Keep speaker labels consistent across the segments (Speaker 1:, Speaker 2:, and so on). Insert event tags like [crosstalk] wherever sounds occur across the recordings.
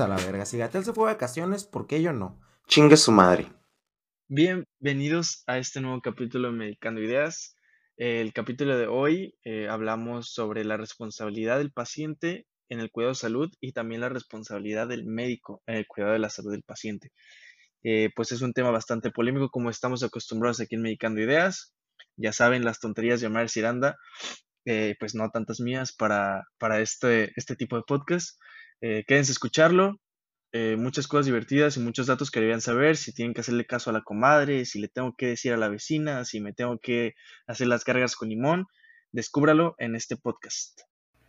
Speaker 1: a la verga. Si Gatel se fue de vacaciones, ¿por qué yo no? Chingue su madre.
Speaker 2: Bienvenidos a este nuevo capítulo de Medicando Ideas. El capítulo de hoy eh, hablamos sobre la responsabilidad del paciente en el cuidado de salud y también la responsabilidad del médico en el cuidado de la salud del paciente. Eh, pues es un tema bastante polémico como estamos acostumbrados aquí en Medicando Ideas. Ya saben, las tonterías de Omar Ciranda, eh, pues no tantas mías para, para este, este tipo de podcast. Eh, quédense a escucharlo. Eh, muchas cosas divertidas y muchos datos que debían saber, si tienen que hacerle caso a la comadre, si le tengo que decir a la vecina, si me tengo que hacer las cargas con limón, descúbralo en este podcast.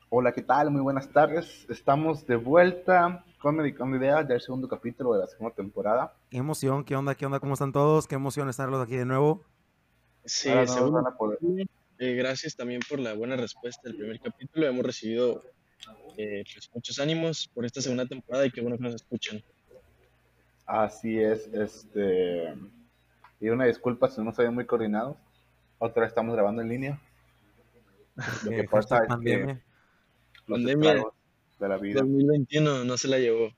Speaker 3: Hola, ¿qué tal? Muy buenas tardes. Estamos de vuelta con Medicando Ideas, ya el segundo capítulo de la segunda temporada.
Speaker 1: Qué emoción, qué onda, qué onda, ¿cómo están todos? Qué emoción estarlos aquí de nuevo.
Speaker 2: Sí, eh, gracias también por la buena respuesta del primer capítulo. Hemos recibido eh, pues muchos ánimos por esta segunda temporada y qué bueno que nos escuchan.
Speaker 3: Así es, este y una disculpa si no se muy coordinados. Otra vez estamos grabando en línea.
Speaker 2: Lo que [laughs] pasa es pandemia. que pandemia de la vida. 2021 no se la llevó.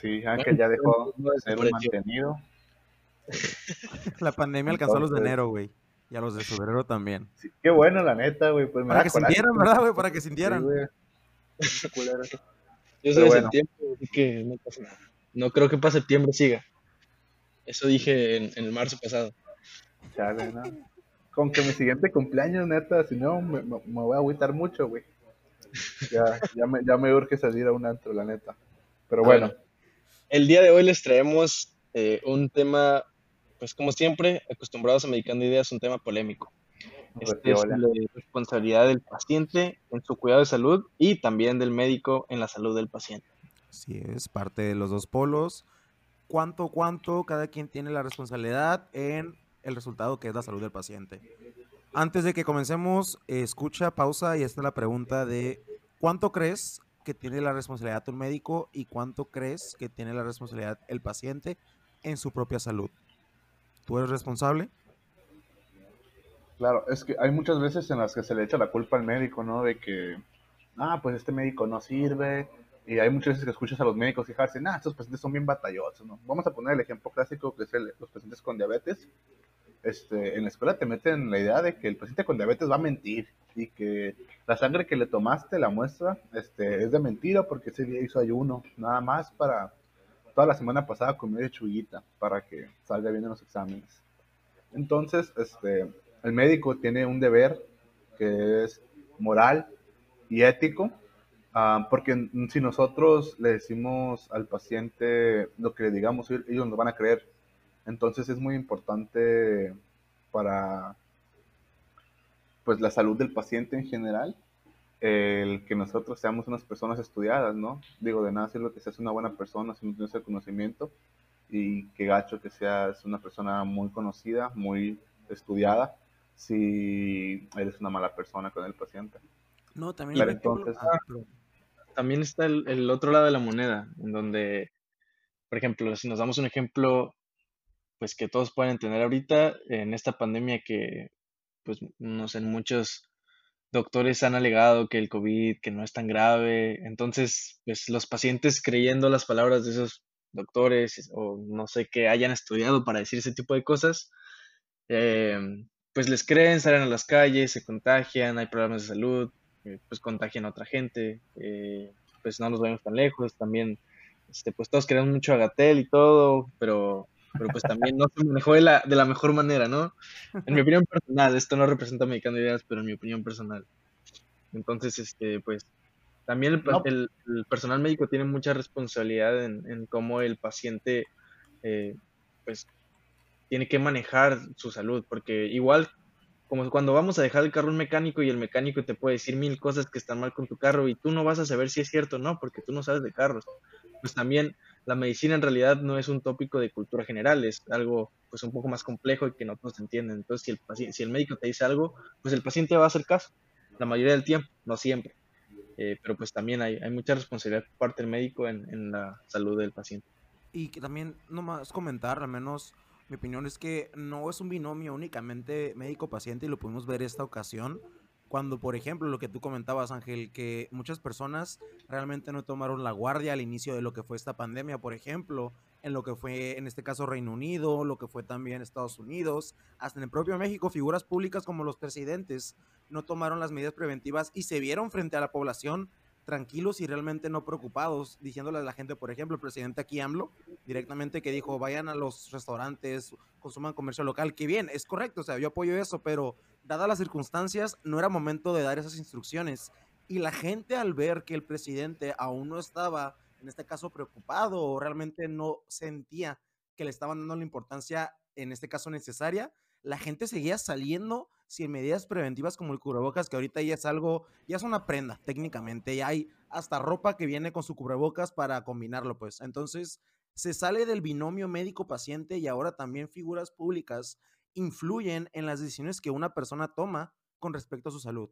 Speaker 3: Sí, Ángel ya dejó de ser un mantenido. [laughs]
Speaker 1: La pandemia alcanzó a los de enero, güey. Y a los de febrero también.
Speaker 3: Sí, qué bueno, la neta, güey. Pues
Speaker 1: Para que sintieran, ¿verdad, güey? Para que sintieran.
Speaker 2: Yo soy de septiembre, así que no pasa nada. No creo que para septiembre siga. Eso dije en, el marzo pasado.
Speaker 3: Chale, ¿no? Con que mi siguiente cumpleaños, neta, si no, me, voy a agüitar mucho, güey. Ya, ya, me, ya me urge salir a un antro, la neta. Pero bueno.
Speaker 2: El día de hoy les traemos eh, un tema, pues como siempre, acostumbrados a Medicando Ideas, un tema polémico. Este es la responsabilidad del paciente en su cuidado de salud y también del médico en la salud del paciente.
Speaker 1: Sí, es parte de los dos polos. ¿Cuánto, cuánto cada quien tiene la responsabilidad en el resultado que es la salud del paciente? Antes de que comencemos, escucha, pausa y esta es la pregunta de ¿cuánto crees que tiene la responsabilidad tu médico y cuánto crees que tiene la responsabilidad el paciente en su propia salud? ¿Tú eres responsable?
Speaker 3: Claro, es que hay muchas veces en las que se le echa la culpa al médico, ¿no? De que, ah, pues este médico no sirve. Y hay muchas veces que escuchas a los médicos quejarse, ah, estos pacientes son bien batallosos, ¿no? Vamos a poner el ejemplo clásico que es los pacientes con diabetes. Este, en la escuela te meten la idea de que el paciente con diabetes va a mentir y que la sangre que le tomaste, la muestra, este, es de mentira porque ese día hizo ayuno, nada más para toda la semana pasada comió de chuguita para que salga bien en los exámenes. Entonces, este, el médico tiene un deber que es moral y ético, ah, porque si nosotros le decimos al paciente lo que le digamos, ellos nos van a creer. Entonces es muy importante para pues la salud del paciente en general el que nosotros seamos unas personas estudiadas, ¿no? Digo, de nada lo que seas una buena persona si no tienes el conocimiento y que gacho que seas una persona muy conocida, muy estudiada si eres una mala persona con el paciente.
Speaker 2: No, también, entonces, ah, también está el, otro lado de la moneda, en donde, por ejemplo, si nos damos un ejemplo, pues que todos pueden entender ahorita, en esta pandemia que, pues, no sé, muchos doctores han alegado que el COVID, que no es tan grave, entonces, pues los pacientes creyendo las palabras de esos doctores o no sé que hayan estudiado para decir ese tipo de cosas, eh, pues les creen, salen a las calles, se contagian, hay problemas de salud, eh, pues contagian a otra gente, eh, pues no nos vayamos tan lejos, también, este, pues todos queremos mucho a Gatel y todo, pero, pero pues también no se manejó de la, de la mejor manera, ¿no? En mi opinión personal, esto no representa Medicando Ideas, pero en mi opinión personal. Entonces, este, pues, también el, el, personal médico tiene mucha responsabilidad en, en cómo el paciente, eh, pues, tiene que manejar su salud, porque igual como cuando vamos a dejar el carro un mecánico y el mecánico te puede decir mil cosas que están mal con tu carro y tú no vas a saber si es cierto o no, porque tú no sabes de carros. Pues también la medicina en realidad no es un tópico de cultura general, es algo pues un poco más complejo y que no todos entienden. Entonces, si el, paciente, si el médico te dice algo, pues el paciente va a hacer caso, la mayoría del tiempo, no siempre. Eh, pero pues también hay, hay, mucha responsabilidad por parte del médico en, en la salud del paciente.
Speaker 1: Y que también, nomás comentar, al menos mi opinión es que no es un binomio únicamente médico-paciente y lo pudimos ver esta ocasión. Cuando, por ejemplo, lo que tú comentabas, Ángel, que muchas personas realmente no tomaron la guardia al inicio de lo que fue esta pandemia, por ejemplo, en lo que fue, en este caso, Reino Unido, lo que fue también Estados Unidos, hasta en el propio México, figuras públicas como los presidentes no tomaron las medidas preventivas y se vieron frente a la población tranquilos y realmente no preocupados, diciéndole a la gente, por ejemplo, el presidente aquí AMLO, directamente que dijo, vayan a los restaurantes, consuman comercio local, que bien, es correcto, o sea, yo apoyo eso, pero dadas las circunstancias, no era momento de dar esas instrucciones. Y la gente al ver que el presidente aún no estaba, en este caso, preocupado o realmente no sentía que le estaban dando la importancia, en este caso, necesaria, la gente seguía saliendo sin medidas preventivas como el cubrebocas, que ahorita ya es algo, ya es una prenda técnicamente, ya hay hasta ropa que viene con su cubrebocas para combinarlo, pues. Entonces, se sale del binomio médico-paciente y ahora también figuras públicas influyen en las decisiones que una persona toma con respecto a su salud.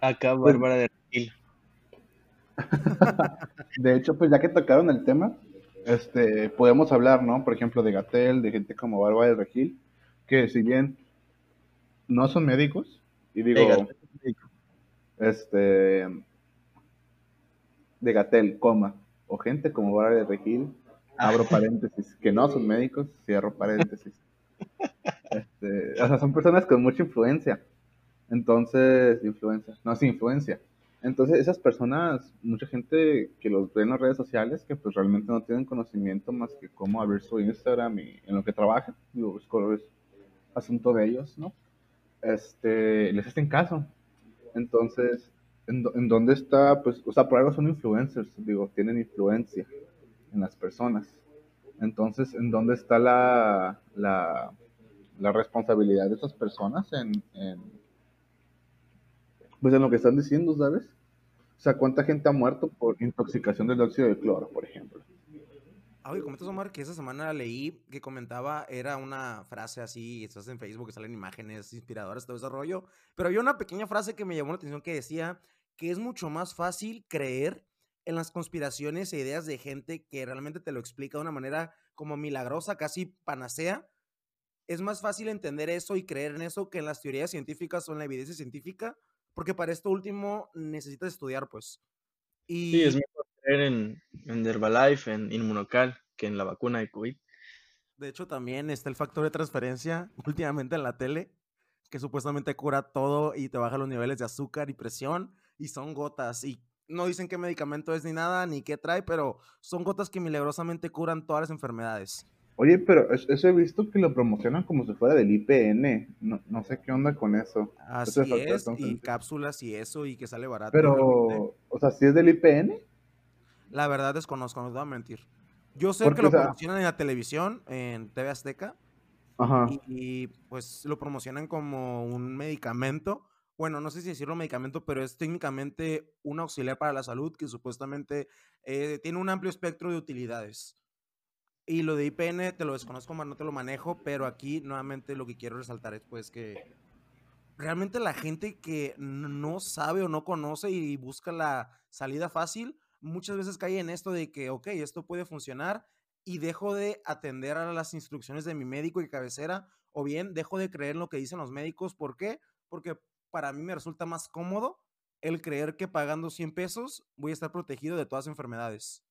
Speaker 2: Acá pues Bárbara de Regil. [laughs]
Speaker 3: de hecho, pues ya que tocaron el tema, este, podemos hablar, ¿no? Por ejemplo, de Gatel, de gente como Bárbara de Regil, que si bien no son médicos, y digo, este, de Gatel, coma, o gente como Bárbara de Regil, abro paréntesis, que no son médicos, cierro paréntesis. [laughs] Este, o sea, son personas con mucha influencia. Entonces, influencia, no, es influencia. Entonces, esas personas, mucha gente que los ve en las redes sociales, que pues realmente no tienen conocimiento más que cómo abrir su Instagram y en lo que trabajan, digo, es, asunto de ellos, ¿no? Este, les hacen caso. Entonces, ¿en, ¿en, dónde está? Pues, o sea, por algo son influencers, digo, tienen influencia en las personas. Entonces, ¿en dónde está la, la, responsabilidad de esas personas en, pues en lo que están diciendo, ¿sabes? O sea, ¿cuánta gente ha muerto por intoxicación del óxido de cloro, por ejemplo?
Speaker 1: Ah, oye, comentas, Omar, que esa semana leí que comentaba, era una frase así, estás en Facebook, salen imágenes inspiradoras, todo ese rollo, pero había una pequeña frase que me llamó la atención que decía que es mucho más fácil creer en las conspiraciones e ideas de gente que realmente te lo explica de una manera como milagrosa, casi panacea, es más fácil entender eso y creer en eso que en las teorías científicas o en la evidencia científica, porque para esto último necesitas estudiar, pues.
Speaker 2: Y... Sí, es creer en, en Herbalife, en Inmunocal, que en la vacuna de COVID.
Speaker 1: De hecho, también está el factor de transferencia [laughs] últimamente en la tele, que supuestamente cura todo y te baja los niveles de azúcar y presión, y son gotas. Y no dicen qué medicamento es ni nada, ni qué trae, pero son gotas que milagrosamente curan todas las enfermedades.
Speaker 3: Oye, pero eso he visto que lo promocionan como si fuera del IPN. No, no sé qué onda con eso.
Speaker 1: Así es, y cápsulas y eso, y que sale barato.
Speaker 3: Pero, o sea, ¿sí es del IPN?
Speaker 1: La verdad desconozco, no te voy a mentir. Yo sé que lo promocionan en la televisión, en TV Azteca. Ajá. y, pues lo promocionan como un medicamento bueno, no sé si decirlo medicamento, pero es técnicamente un auxiliar para la salud que supuestamente eh, tiene un amplio espectro de utilidades. Y lo de IPN te lo desconozco, no te lo manejo, pero aquí nuevamente lo que quiero resaltar es pues que realmente la gente que no sabe o no conoce y busca la salida fácil, muchas veces cae en esto de que, ok, esto puede funcionar y dejo de atender a las instrucciones de mi médico y cabecera, o bien dejo de creer en lo que dicen los médicos. ¿Por qué? Porque para mí me resulta más cómodo el creer que pagando 100 pesos voy a estar protegido de todas las enfermedades.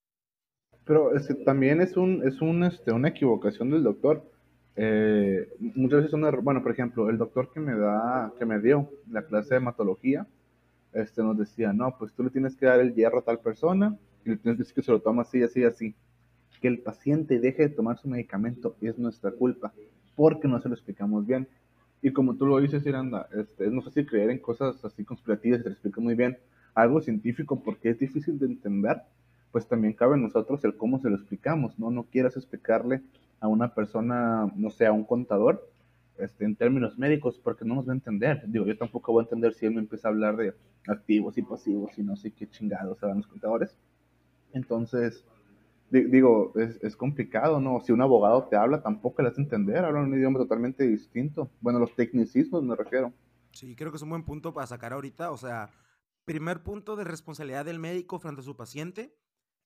Speaker 3: Pero es que también es un es un este una equivocación del doctor. Eh, muchas veces bueno, por ejemplo, el doctor que me da que me dio la clase de hematología, este nos decía, "No, pues tú le tienes que dar el hierro a tal persona y le tienes que decir que se lo toma así, así, así. Que el paciente deje de tomar su medicamento es nuestra culpa, porque no se lo explicamos bien." Y como tú lo dices, Iranda, este, es no fácil creer en cosas así conspirativas, se te explica muy bien. Algo científico, porque es difícil de entender, pues también cabe en nosotros el cómo se lo explicamos, ¿no? No quieras explicarle a una persona, no sé, a un contador, este, en términos médicos, porque no nos va a entender. Digo, yo tampoco voy a entender si él me empieza a hablar de activos y pasivos y no sé qué chingados se los contadores. Entonces, digo, es, complicado, ¿no? Si un abogado te habla, tampoco le hace entender, habla un idioma totalmente distinto. Bueno, los tecnicismos me refiero.
Speaker 1: Sí, creo que es un buen punto para sacar ahorita. O sea, primer punto de responsabilidad del médico frente a su paciente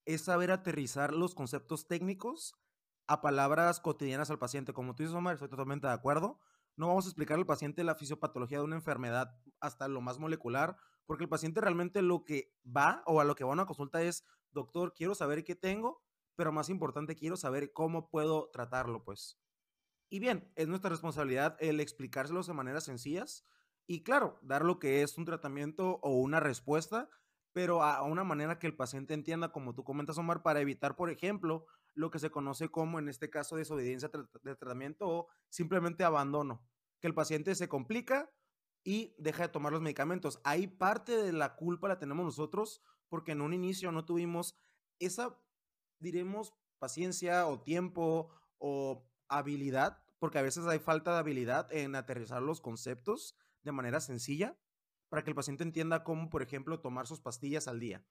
Speaker 1: es saber aterrizar los conceptos técnicos a palabras cotidianas al paciente. Como tú dices, Omar, estoy totalmente de acuerdo, No vamos a explicar al paciente la fisiopatología de una enfermedad hasta lo más molecular, porque el paciente realmente lo que va o a lo que va a una consulta es, doctor, quiero saber qué tengo, pero más importante, quiero saber cómo puedo tratarlo, pues. Y bien, es nuestra responsabilidad el explicárselos de maneras sencillas y claro, dar lo que es un tratamiento o una respuesta, pero a una manera que el paciente entienda, como tú comentas, Omar, para evitar, por ejemplo, lo que se conoce como, en este caso, desobediencia de tratamiento o simplemente abandono, que el paciente se complica y deja de tomar los medicamentos. Ahí parte de la culpa la tenemos nosotros porque en un inicio no tuvimos esa, diremos, paciencia o tiempo o habilidad, porque a veces hay falta de habilidad en aterrizar los conceptos de manera sencilla para que el paciente entienda cómo, por ejemplo, tomar sus pastillas al día.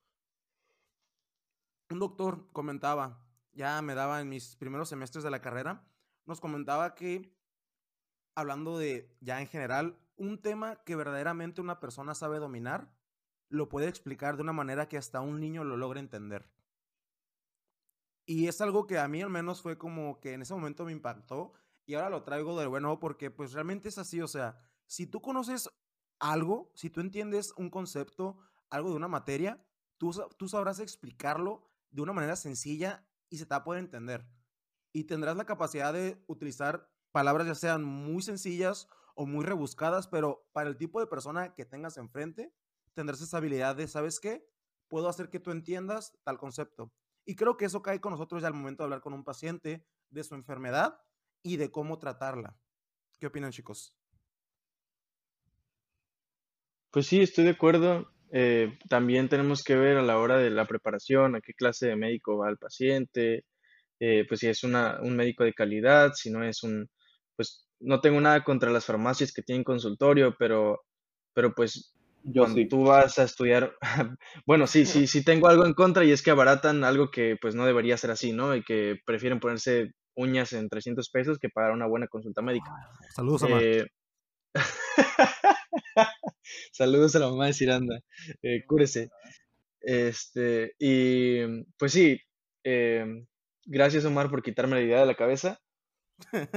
Speaker 1: Un doctor comentaba, ya me daba en mis primeros semestres de la carrera, nos comentaba que, hablando de ya en general, un tema que verdaderamente una persona sabe dominar, lo puede explicar de una manera que hasta un niño lo logre entender. Y es algo que a mí al menos fue como que en ese momento me impactó y ahora lo traigo de bueno porque pues realmente es así, o sea, si tú conoces algo, si tú entiendes un concepto, algo de una materia, tú, tú sabrás explicarlo de una manera sencilla y se te va a poder entender. Y tendrás la capacidad de utilizar palabras ya sean muy sencillas o muy rebuscadas, pero para el tipo de persona que tengas enfrente, tendrás esa habilidad de, ¿sabes qué? Puedo hacer que tú entiendas tal concepto. Y creo que eso cae con nosotros ya al momento de hablar con un paciente de su enfermedad y de cómo tratarla. ¿Qué opinan, chicos?
Speaker 2: Pues sí, estoy de acuerdo. Eh, también tenemos que ver a la hora de la preparación, a qué clase de médico va el paciente, eh, pues si es una, un médico de calidad, si no es un, pues no tengo nada contra las farmacias que tienen consultorio, pero, pero pues Yo cuando tú vas a estudiar, [laughs] bueno, sí, sí, sí tengo algo en contra y es que abaratan algo que pues no debería ser así, ¿no? Y que prefieren ponerse uñas en 300 pesos que pagar una buena consulta médica.
Speaker 1: Saludos, a eh, [laughs] [laughs]
Speaker 2: Saludos a la mamá de Ciranda. Eh, cúrese. Este, y pues sí, em, gracias Omar por quitarme la idea de la cabeza.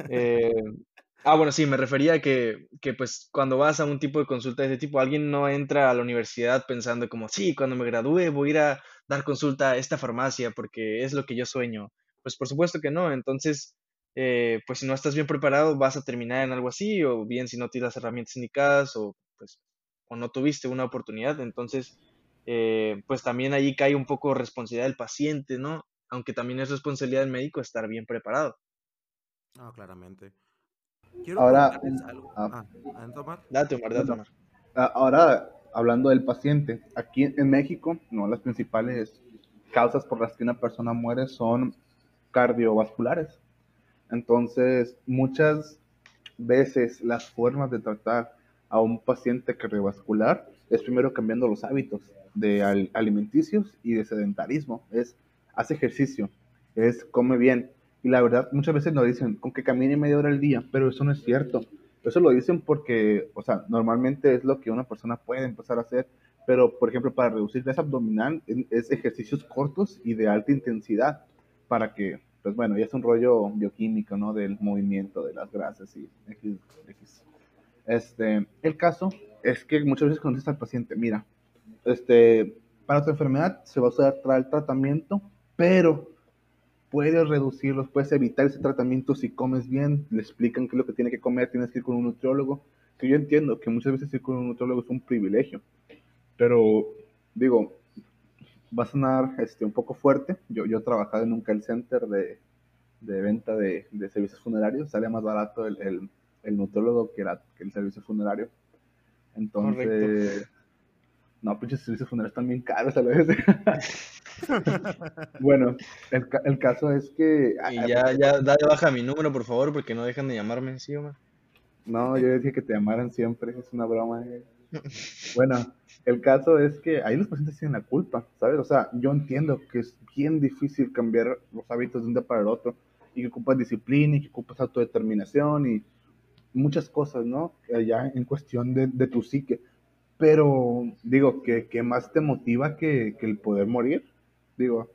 Speaker 2: Eh, [laughs] ah, bueno, sí, me refería a que, que, pues cuando vas a un tipo de consulta de ese tipo, alguien no entra a la universidad pensando como, sí, cuando me gradúe voy a ir a dar consulta a esta farmacia porque es lo que yo sueño. Pues por supuesto que no, entonces eh, pues si no estás bien preparado vas a terminar en algo así, o bien si no tienes las herramientas indicadas, o pues o no tuviste una oportunidad, entonces eh, pues también ahí cae un poco responsabilidad del paciente, ¿no? Aunque también es responsabilidad del médico estar bien preparado.
Speaker 1: Ah, claramente.
Speaker 3: ahora,
Speaker 2: ah, ah date, Omar, date, Omar.
Speaker 3: Ah, ahora, hablando del paciente, aquí en México, no las principales causas por las que una persona muere son cardiovasculares. Entonces, muchas veces las formas de tratar a un paciente cardiovascular es primero cambiando los hábitos de alimenticios y de sedentarismo. Es, hace ejercicio, es come bien. Y la verdad, muchas veces nos dicen, con que camine media hora al día, pero eso no es cierto. Eso lo dicen porque, o sea, normalmente es lo que una persona puede empezar a hacer, pero por ejemplo, para reducir grasa abdominal es ejercicios cortos y de alta intensidad para que pues bueno, ya es un rollo bioquímico, ¿no? Del movimiento de las grasas y X, Este, el caso es que muchas veces contesta al paciente, mira, este, para tu enfermedad se va a usar el tratamiento, pero puedes reducirlos, puedes evitar ese tratamiento si comes bien, le explican qué es lo que tiene que comer, tienes que ir con un nutriólogo, que yo entiendo que muchas veces ir con un nutriólogo es un privilegio, pero digo, va a sonar este, un poco fuerte. Yo, yo he trabajado en un call center de, de venta de, de, servicios funerarios. Sale más barato el, el, el nutriólogo que, que el servicio funerario. Entonces, no, pinches servicios funerarios están bien caros a la vez. [laughs] bueno, el, el, caso es que...
Speaker 2: Y ya, ya, dale baja mi número, por favor, porque no dejan de llamarme encima.
Speaker 3: No, yo decía que te llamaran siempre, es una broma. Eh. [laughs] Bueno, el caso es que ahí los pacientes tienen la culpa, ¿sabes? O sea, yo entiendo que es bien difícil cambiar los hábitos de un día para el otro y que ocupas disciplina y que ocupas autodeterminación y muchas cosas, ¿no? Ya en cuestión de, de tu psique. Pero digo, ¿qué, qué más te motiva que, que, el poder morir? Digo,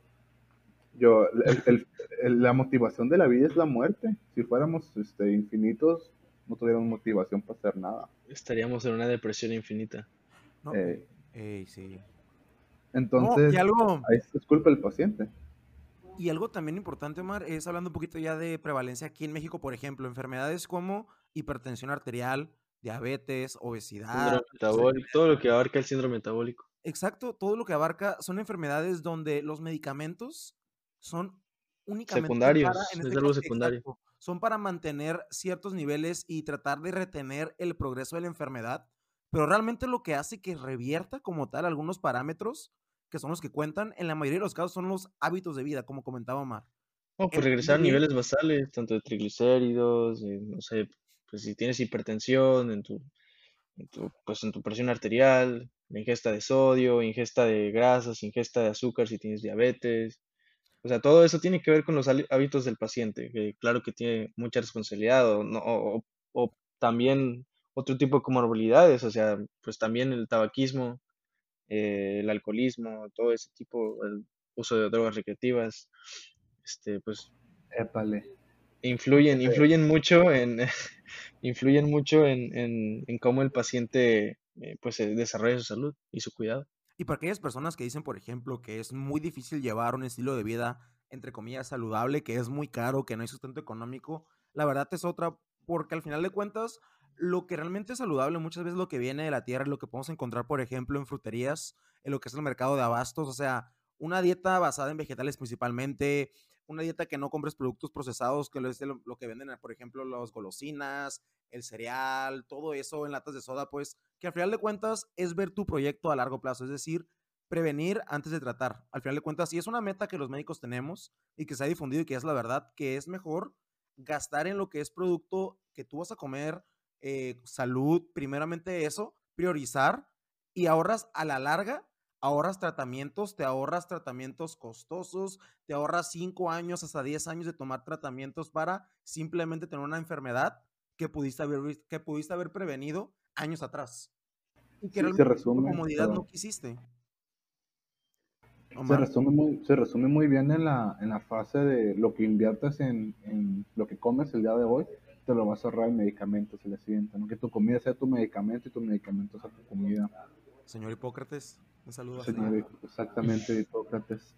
Speaker 3: yo, el, el, la motivación de la vida es la muerte. Si fuéramos este, infinitos, no tuvieran motivación para hacer nada.
Speaker 2: Estaríamos en una depresión infinita.
Speaker 1: Eh, sí.
Speaker 3: Entonces, es culpa del paciente.
Speaker 1: Y algo también importante, Omar, es hablando un poquito ya de prevalencia aquí en México, por ejemplo, enfermedades como hipertensión arterial, diabetes, obesidad.
Speaker 2: Metabólico, todo lo que abarca el síndrome metabólico.
Speaker 1: Exacto, todo lo que abarca son enfermedades donde los medicamentos son únicamente
Speaker 2: secundarios, para, en este secundario.
Speaker 1: son para mantener ciertos niveles y tratar de retener el progreso de la enfermedad, pero realmente lo que hace que revierta como tal algunos parámetros que son los que cuentan, en la mayoría de los casos son los hábitos de vida, como comentaba Omar.
Speaker 2: No, pues regresar a niveles basales, tanto de triglicéridos, no sé, pues si tienes hipertensión, en tu, pues en tu presión arterial, ingesta de sodio, ingesta de grasas, ingesta de azúcar si tienes diabetes. O sea, todo eso tiene que ver con los hábitos del paciente, que claro que tiene mucha responsabilidad o, no, o también otro tipo de comorbilidades, o sea, pues también el tabaquismo, eh, el alcoholismo, todo ese tipo, el uso de drogas recreativas, este, pues influyen, influyen mucho en, [laughs] influyen mucho en, en, cómo el paciente eh, pues desarrolla su salud y su cuidado.
Speaker 1: Y para aquellas personas que dicen, por ejemplo, que es muy difícil llevar un estilo de vida, entre comillas, saludable, que es muy caro, que no hay sustento económico, la verdad es otra, porque al final de cuentas, lo que realmente es saludable muchas veces lo que viene de la tierra, lo que podemos encontrar, por ejemplo, en fruterías, en lo que es el mercado de abastos, o sea, una dieta basada en vegetales principalmente, una dieta que no compres productos procesados, que es lo, que venden, por ejemplo, las golosinas, el cereal, todo eso en latas de soda, pues que al final de cuentas es ver tu proyecto a largo plazo, es decir, prevenir antes de tratar. Al final de cuentas, si es una meta que los médicos tenemos y que se ha difundido y que es la verdad, que es mejor gastar en lo que es producto que tú vas a comer, eh, salud, primeramente eso, priorizar y ahorras a la larga, ahorras tratamientos, te ahorras tratamientos costosos, te ahorras 5 años hasta 10 años de tomar tratamientos para simplemente tener una enfermedad que pudiste haber, que pudiste haber prevenido años atrás. Y que
Speaker 3: se resume,
Speaker 1: comodidad no quisiste.
Speaker 3: Se resume, muy, se resume muy bien en la, en la fase de lo que inviertes en, en lo que comes el día de hoy te lo vas a ahorrar en medicamentos el siguiente, ¿no? Que tu comida sea tu medicamento y tu medicamento sea tu comida.
Speaker 1: Señor Hipócrates, un saludo.
Speaker 3: Señor, exactamente, Hipócrates.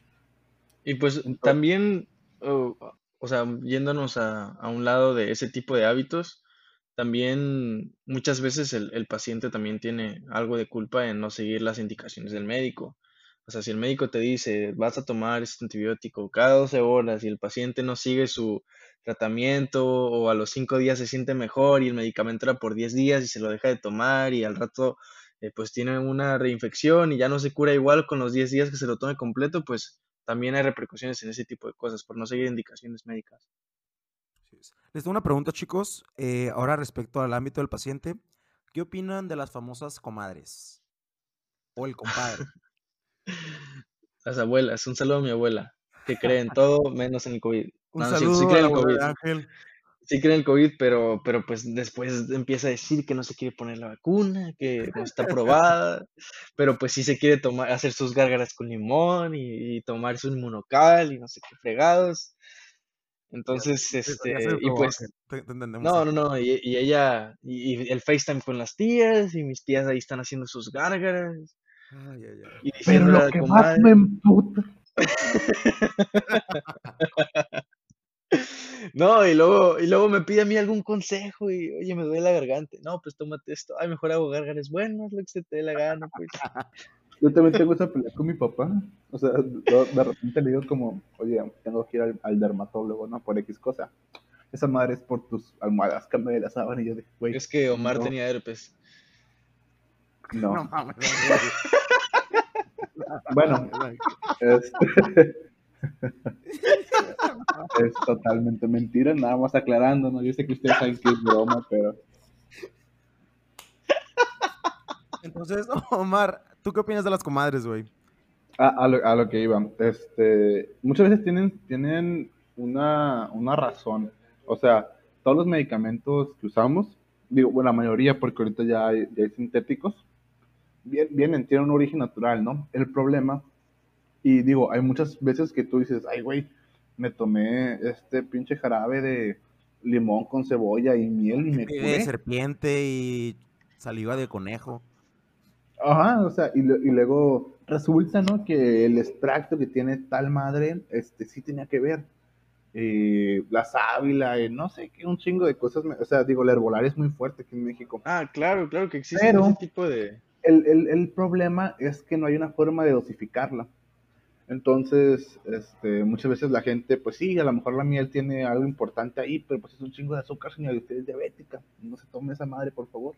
Speaker 2: Y pues también, oh, o sea, yéndonos a, a, un lado de ese tipo de hábitos, también muchas veces el, el paciente también tiene algo de culpa en no seguir las indicaciones del médico. O sea, si el médico te dice, vas a tomar este antibiótico cada 12 horas y el paciente no sigue su tratamiento o a los 5 días se siente mejor y el medicamento era por 10 días y se lo deja de tomar y al rato eh, pues tiene una reinfección y ya no se cura igual con los 10 días que se lo tome completo, pues también hay repercusiones en ese tipo de cosas por no seguir indicaciones médicas.
Speaker 1: Les doy una pregunta, chicos, eh, ahora respecto al ámbito del paciente. ¿Qué opinan de las famosas comadres? O el compadre. [laughs]
Speaker 2: Las abuelas, un saludo a mi abuela, que cree en [laughs] todo menos en el COVID.
Speaker 1: Un saludo sí, cree en el COVID. Ángel.
Speaker 2: Sí cree en el COVID, pero, pero pues después empieza a decir que no se quiere poner la vacuna, que no está aprobada, [laughs] pero pues sí se quiere tomar, hacer sus gárgaras con limón y, tomar su inmunocal y no sé qué fregados. Entonces, este, y pues, no, no, no, y, ella, y, y, el FaceTime con las tías, y mis tías ahí están haciendo sus gárgaras,
Speaker 3: pero lo que más me emputa. [laughs] [laughs]
Speaker 2: no, y luego, y luego me pide a mí algún consejo y, oye, me duele la garganta. No, pues tómate esto. Ay, mejor hago gárgaras. Bueno, es lo que se te dé la gana, pues. [laughs]
Speaker 3: Yo también tengo esa pelea con mi papá. O sea, de repente le digo como, oye, tengo que ir al, dermatólogo, ¿no? Por X cosa. Esa madre es por tus almohadas, cambio de la sábana. Y yo dije, güey.
Speaker 2: Es que Omar tenía herpes.
Speaker 3: No. [laughs] bueno, [laughs] este, es totalmente mentira, nada más aclarando, ¿no? Yo sé que ustedes saben que es broma, pero...
Speaker 1: Entonces, [laughs] Omar, ¿tú qué opinas de las comadres, güey?
Speaker 3: a, lo, que iba. Este, muchas veces tienen, tienen una, una razón. O sea, todos los medicamentos que usamos, digo, bueno, la mayoría, porque ahorita ya hay, ya hay sintéticos, vienen, tienen un origen natural, ¿no? El problema, y digo, hay muchas veces que tú dices, ay, güey, me tomé este pinche jarabe de, limón con cebolla y miel y me
Speaker 1: De serpiente y saliva de conejo.
Speaker 3: Ajá, o sea, y, y, luego resulta, ¿no? Que el extracto que tiene tal madre, este, sí tenía que ver. Eh, la sábila, eh, no sé, qué un chingo de cosas. O sea, digo, la herbolaria es muy fuerte aquí en México.
Speaker 2: Ah, claro, claro que existe ese tipo de...
Speaker 3: El, el, el, problema es que no hay una forma de dosificarla. Entonces, este, muchas veces la gente, pues sí, a lo mejor la miel tiene algo importante ahí, pero pues es un chingo de azúcar, señor, usted es diabética. No se tome esa madre, por favor.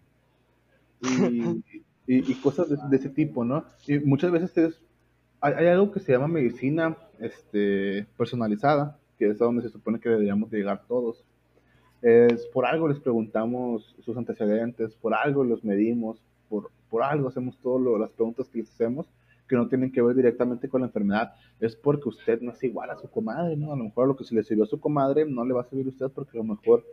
Speaker 3: Y, y, cosas de, ese tipo, ¿no? Y muchas veces hay, algo que se llama medicina este, personalizada, que es a donde se supone que deberíamos llegar todos. Es, por algo les preguntamos sus antecedentes, por algo los medimos, por, por algo hacemos todas las preguntas que les hacemos que no tienen que ver directamente con la enfermedad, es porque usted no es igual a su comadre, ¿no? A lo mejor lo que se le sirvió a su comadre no le va a servir a usted porque a lo mejor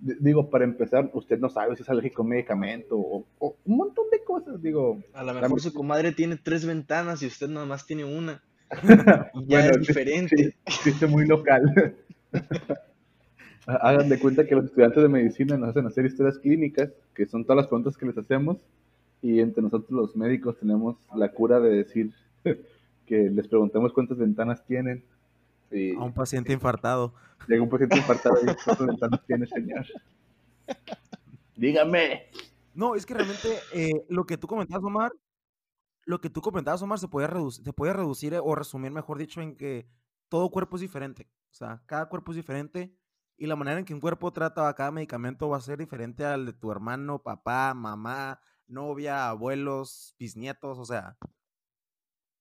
Speaker 3: digo, para empezar, usted no sabe si es alérgico a un medicamento o, un montón de cosas, digo.
Speaker 2: A lo mejor su comadre tiene tres ventanas y usted nada más tiene una. [laughs] ya es diferente.
Speaker 3: Sí, muy local. [laughs] Hagan de cuenta que los estudiantes de medicina nos hacen hacer historias clínicas, que son todas las preguntas que les hacemos, y entre nosotros los médicos tenemos la cura de decir [laughs] que les preguntemos cuántas ventanas tienen,
Speaker 1: a un paciente infartado.
Speaker 3: Llega un paciente infartado y ¿cuántas tiene, señor? Dígame.
Speaker 1: No, es que realmente eh, lo que tú comentabas, Omar, lo que tú comentabas, Omar, se puede, reducir, se puede reducir o resumir, mejor dicho, en que todo cuerpo es diferente. O sea, cada cuerpo es diferente y la manera en que un cuerpo trata a cada medicamento va a ser diferente al de tu hermano, papá, mamá, novia, abuelos, bisnietos, o sea,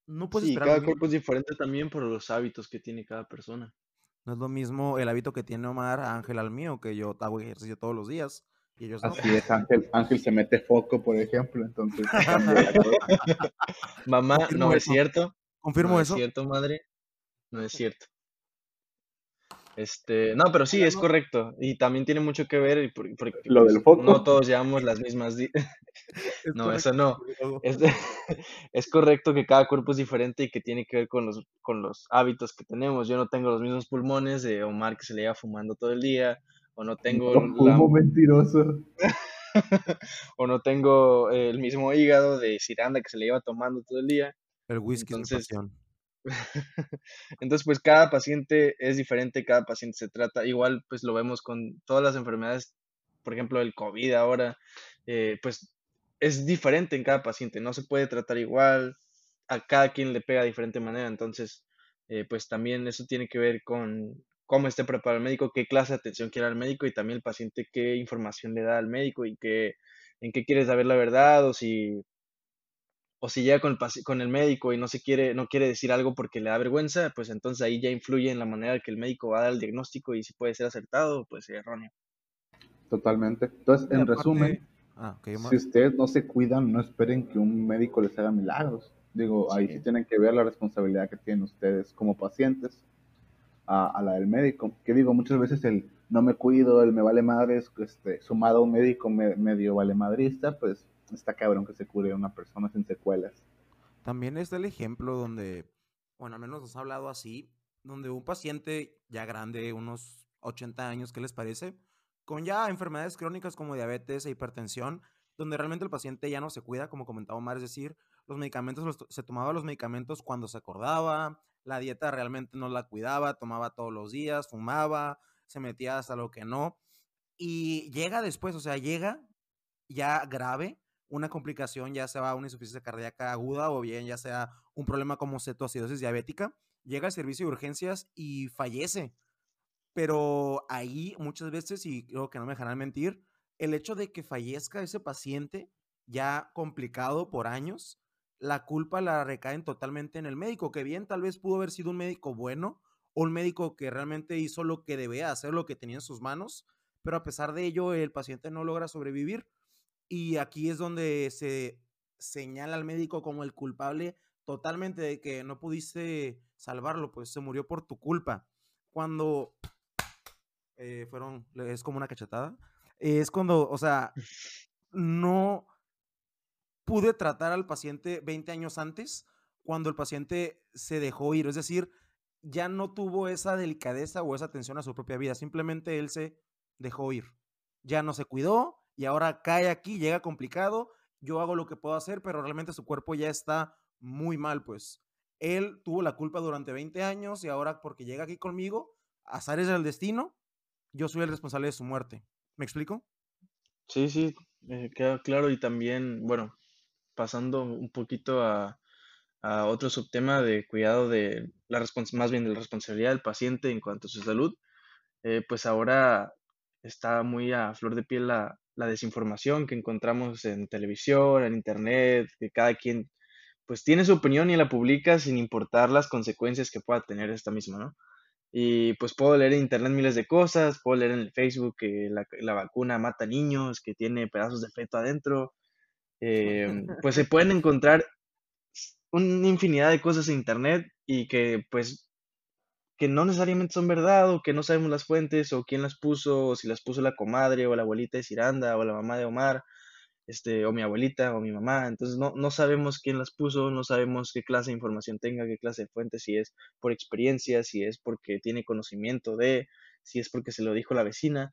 Speaker 2: no puedes sí, cada cuerpo es diferente también por los hábitos que tiene cada persona.
Speaker 1: No es lo mismo el hábito que tiene Omar Ángel al mío, que yo hago ejercicio todos los días. Y ellos
Speaker 3: Así es, Ángel, Ángel se mete foco, por ejemplo, entonces... [laughs]
Speaker 2: Mamá, no es cierto.
Speaker 1: Confirmo
Speaker 2: no
Speaker 1: eso.
Speaker 2: es cierto, madre. No es cierto. Este, no, pero sí, es correcto. Y también tiene mucho que ver porque,
Speaker 3: lo del pues,
Speaker 2: no todos llevamos las mismas. [laughs] [laughs] no, eso no. [laughs] Es, correcto que cada cuerpo es diferente y que tiene que ver con los, con los hábitos que tenemos. Yo no tengo los mismos pulmones de Omar que se le lleva fumando todo el día, o no tengo.
Speaker 3: No, mentiroso.
Speaker 2: o no tengo el mismo hígado de Ciranda que se le lleva tomando todo el día.
Speaker 1: El whisky Entonces, es [laughs]
Speaker 2: Entonces, pues cada paciente es diferente, cada paciente se trata. Igual, pues lo vemos con todas las enfermedades, por ejemplo, el COVID ahora, eh, pues es diferente en cada paciente, no se puede tratar igual, a cada quien le pega de diferente manera. Entonces, eh, pues también eso tiene que ver con cómo esté preparado el médico, qué clase de atención quiere el médico y también el paciente qué información le da al médico y qué, en qué quiere saber la verdad o si o si llega con el, con el médico y no se quiere, no quiere decir algo porque le da vergüenza, pues entonces ahí ya influye en la manera que el médico va a dar el diagnóstico y si puede ser acertado o puede ser erróneo.
Speaker 3: Totalmente. Entonces, en resumen, ah, si ustedes no se cuidan, no esperen que un médico les haga milagros. Digo, ahí sí tienen que ver la responsabilidad que tienen ustedes como pacientes a, la del médico. Que digo, muchas veces el no me cuido, el me vale madres, este, sumado a un médico medio vale madrista, pues está cabrón que se cure una persona sin secuelas.
Speaker 1: También es el ejemplo donde, bueno, al menos nos ha hablado así, donde un paciente ya grande, unos 80 años, ¿qué les parece? Con ya enfermedades crónicas como diabetes e hipertensión, donde realmente el paciente ya no se cuida, como comentaba Omar, es decir, los medicamentos, se tomaba los medicamentos cuando se acordaba, la dieta realmente no la cuidaba, tomaba todos los días, fumaba, se metía hasta lo que no, y llega después, o sea, llega ya grave, una complicación, ya sea una insuficiencia cardíaca aguda o bien ya sea un problema como cetoacidosis diabética, llega al servicio de urgencias y fallece. Pero ahí muchas veces, y creo que no me dejarán mentir, el hecho de que fallezca ese paciente ya complicado por años, la culpa la recaen totalmente en el médico, que bien tal vez pudo haber sido un médico bueno o un médico que realmente hizo lo que debía hacer, lo que tenía en sus manos, pero a pesar de ello el paciente no logra sobrevivir y aquí es donde se señala al médico como el culpable totalmente de que no pudiste salvarlo, pues se murió por tu culpa. Cuando eh, fueron, es como una cachetada, es cuando, o sea, no pude tratar al paciente 20 años antes, cuando el paciente se dejó ir, es decir, ya no tuvo esa delicadeza o esa atención a su propia vida, simplemente él se dejó ir, ya no se cuidó y ahora cae aquí, llega complicado, yo hago lo que puedo hacer, pero realmente su cuerpo ya está muy mal, pues. Él tuvo la culpa durante 20 años y ahora porque llega aquí conmigo, azares del destino, yo soy el responsable de su muerte. ¿Me explico?
Speaker 2: Sí, sí, eh, queda claro y también, bueno, pasando un poquito a, otro subtema de cuidado de la más bien responsabilidad del paciente en cuanto a su salud, eh, pues ahora está muy a flor de piel la, la desinformación que encontramos en televisión, en internet, que cada quien pues tiene su opinión y la publica sin importar las consecuencias que pueda tener esta misma, ¿no? Y pues puedo leer en internet miles de cosas, puedo leer en el Facebook que la, vacuna mata niños, que tiene pedazos de feto adentro. Eh, pues se pueden [laughs] encontrar una infinidad de cosas en internet y que pues que no necesariamente son verdad o que no sabemos las fuentes o quién las puso o si las puso la comadre o la abuelita de Ciranda o la mamá de Omar este, o mi abuelita o mi mamá, entonces no, no sabemos quién las puso, no sabemos qué clase de información tenga, qué clase de fuente, si es por experiencia, si es porque tiene conocimiento de, si es porque se lo dijo la vecina,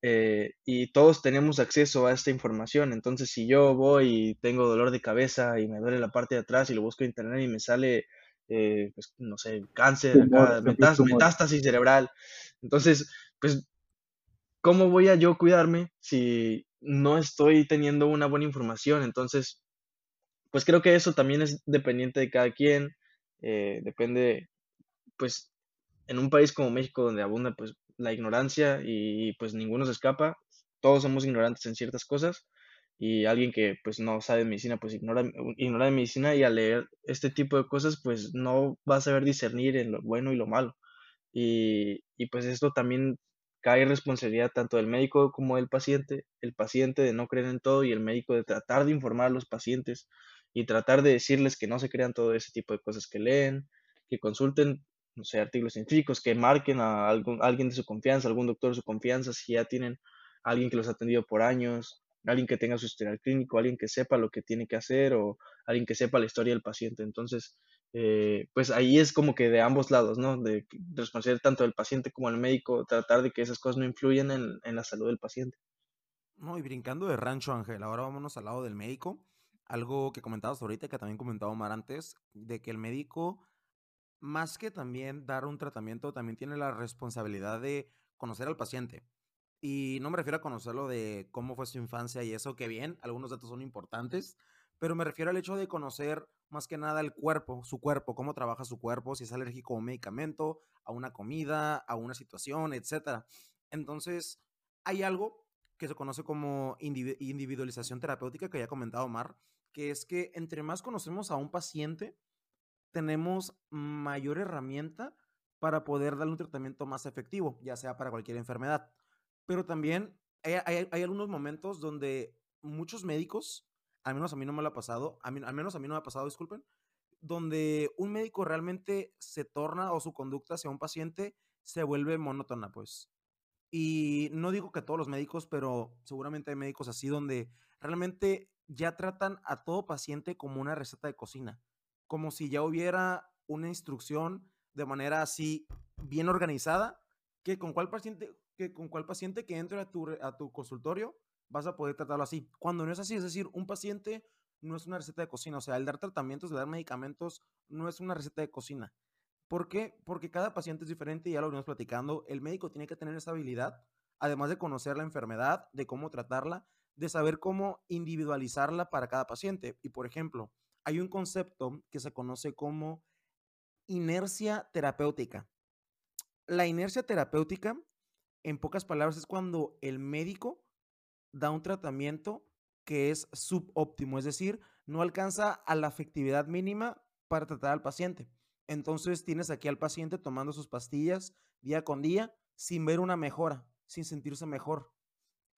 Speaker 2: eh, y todos tenemos acceso a esta información, entonces si yo voy y tengo dolor de cabeza y me duele la parte de atrás y lo busco en internet y me sale, eh, pues, no sé, cáncer, metástasis cerebral, entonces, pues, ¿cómo voy a yo cuidarme si no estoy teniendo una buena información. Entonces, pues creo que eso también es dependiente de cada quien. Eh, depende, pues, en un país como México donde abunda pues la ignorancia y pues ninguno se escapa, todos somos ignorantes en ciertas cosas y alguien que pues no sabe medicina pues ignora, ignora de medicina y al leer este tipo de cosas pues no va a saber discernir en lo bueno y lo malo. Y, y pues esto también cae responsabilidad tanto del médico como del paciente, el paciente de no creer en todo y el médico de tratar de informar a los pacientes y tratar de decirles que no se crean todo ese tipo de cosas que leen, que consulten, no sé, artículos científicos, que marquen a, algún, alguien de su confianza, algún doctor de su confianza, si ya tienen alguien que los ha atendido por años, alguien que tenga su historial clínico, alguien que sepa lo que tiene que hacer o alguien que sepa la historia del paciente. Entonces, eh, pues ahí es como que de ambos lados, ¿no? De, responsabilidad tanto del paciente como del médico, tratar de que esas cosas no influyan en, en la salud del paciente.
Speaker 1: No, y brincando de rancho, Ángel, ahora vámonos al lado del médico. Algo que comentabas ahorita, que también comentaba Omar antes, de que el médico, más que también dar un tratamiento, también tiene la responsabilidad de conocer al paciente. Y no me refiero a conocerlo de cómo fue su infancia y eso, que bien, algunos datos son importantes, pero me refiero al hecho de conocer más que nada el cuerpo, su cuerpo, cómo trabaja su cuerpo, si es alérgico a un medicamento, a una comida, a una situación, etc. Entonces, hay algo que se conoce como individualización terapéutica, que ya ha comentado Omar, que es que entre más conocemos a un paciente, tenemos mayor herramienta para poder darle un tratamiento más efectivo, ya sea para cualquier enfermedad. Pero también hay, hay algunos momentos donde muchos médicos al menos a mí no me lo ha pasado, a mí, al menos a mí no me ha pasado, disculpen, donde un médico realmente se torna o su conducta hacia un paciente se vuelve monótona, pues. Y no digo que todos los médicos, pero seguramente hay médicos así donde realmente ya tratan a todo paciente como una receta de cocina, como si ya hubiera una instrucción de manera así bien organizada, que con cuál paciente que con cuál paciente que entre a tu, a tu consultorio vas a poder tratarlo así. Cuando no es así, es decir, un paciente no es una receta de cocina, o sea, el dar tratamientos, el dar medicamentos no es una receta de cocina. ¿Por qué? Porque cada paciente es diferente y ya lo venimos platicando. El médico tiene que tener esa habilidad, además de conocer la enfermedad, de cómo tratarla, de saber cómo individualizarla para cada paciente. Y por ejemplo, hay un concepto que se conoce como inercia terapéutica. La inercia terapéutica, en pocas palabras, es cuando el médico da un tratamiento que es subóptimo, es decir, no alcanza a la efectividad mínima para tratar al paciente. Entonces tienes aquí al paciente tomando sus pastillas día con día sin ver una mejora, sin sentirse mejor.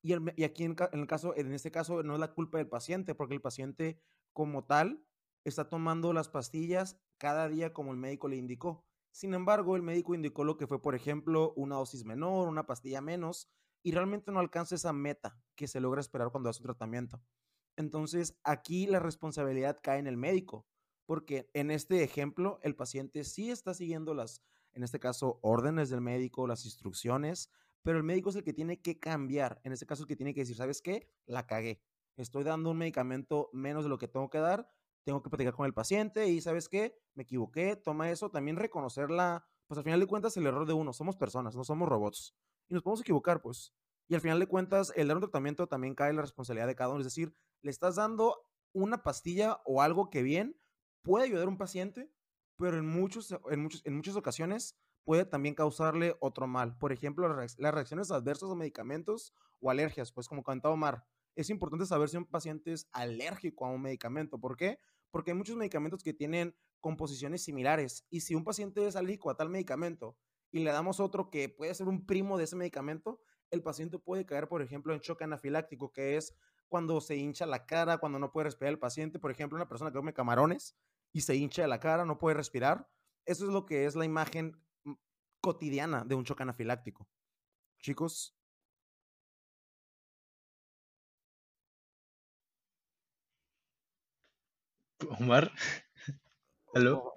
Speaker 1: Y, aquí en, el caso, en este caso no es la culpa del paciente, porque el paciente como tal está tomando las pastillas cada día como el médico le indicó. Sin embargo, el médico indicó lo que fue, por ejemplo, una dosis menor, una pastilla menos, y realmente no alcanza esa meta que se logra esperar cuando hace un tratamiento. Entonces, aquí la responsabilidad cae en el médico, porque en este ejemplo el paciente sí está siguiendo las, en este caso, órdenes del médico, las instrucciones, pero el médico es el que tiene que cambiar, en este caso el que tiene que decir, ¿sabes qué? La cagué. Estoy dando un medicamento menos de lo que tengo que dar, tengo que platicar con el paciente y ¿sabes qué? Me equivoqué, toma eso, también reconocerla, pues al final de cuentas el error de uno, somos personas, no somos robots y nos podemos equivocar, pues. Y al final de cuentas, el dar un tratamiento también cae en la responsabilidad de cada uno, es decir, le estás dando una pastilla o algo que bien puede ayudar a un paciente, pero en, muchos, en, muchos, en muchas ocasiones puede también causarle otro mal. Por ejemplo, las reacciones adversas a medicamentos o alergias, pues como comentaba Omar, es importante saber si un paciente es alérgico a un medicamento. ¿Por qué? Porque hay muchos medicamentos que tienen composiciones similares y si un paciente es alérgico a tal medicamento y le damos otro que puede ser un primo de ese medicamento, el paciente puede caer, por ejemplo, en choque anafiláctico, que es cuando se hincha la cara, cuando no puede respirar el paciente. Por ejemplo, una persona que come camarones y se hincha la cara, no puede respirar. Eso es lo que es la imagen mm, cotidiana de un choque anafiláctico. Chicos.
Speaker 2: Omar. ¿Aló?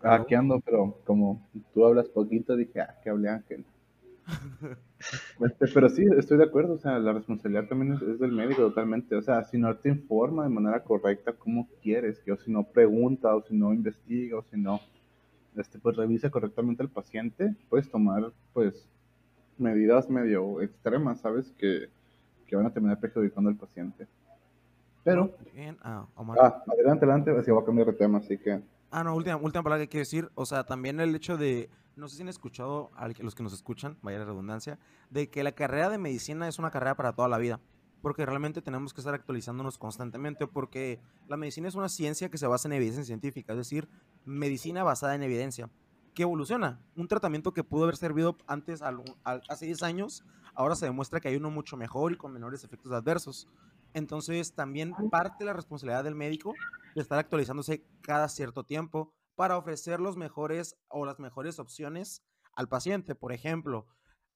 Speaker 3: Aquí ando, pero como tú hablas poquito, dije, ah, que hable Ángel. [laughs] Este, pero sí, estoy de acuerdo, o sea, la responsabilidad también es, del médico totalmente, o sea, si no te informa de manera correcta cómo quieres, que o si no pregunta, o si no investiga, o si no, este, pues revisa correctamente al paciente, puedes tomar, pues, medidas medio extremas, ¿sabes? Que, que van a terminar perjudicando al paciente. Pero, ah, ah, adelante, adelante, así voy a cambiar de tema, así que...
Speaker 1: Ah, no, última, última palabra que quiero decir. O sea, también el hecho de, no sé si han escuchado, a los que nos escuchan, vaya la redundancia, de que la carrera de medicina es una carrera para toda la vida. Porque realmente tenemos que estar actualizándonos constantemente, porque la medicina es una ciencia que se basa en evidencia científica, es decir, medicina basada en evidencia, que evoluciona. Un tratamiento que pudo haber servido antes, hace 10 años, ahora se demuestra que hay uno mucho mejor y con menores efectos adversos. Entonces, también parte de la responsabilidad del médico de estar actualizándose cada cierto tiempo para ofrecer los mejores o las mejores opciones al paciente. Por ejemplo,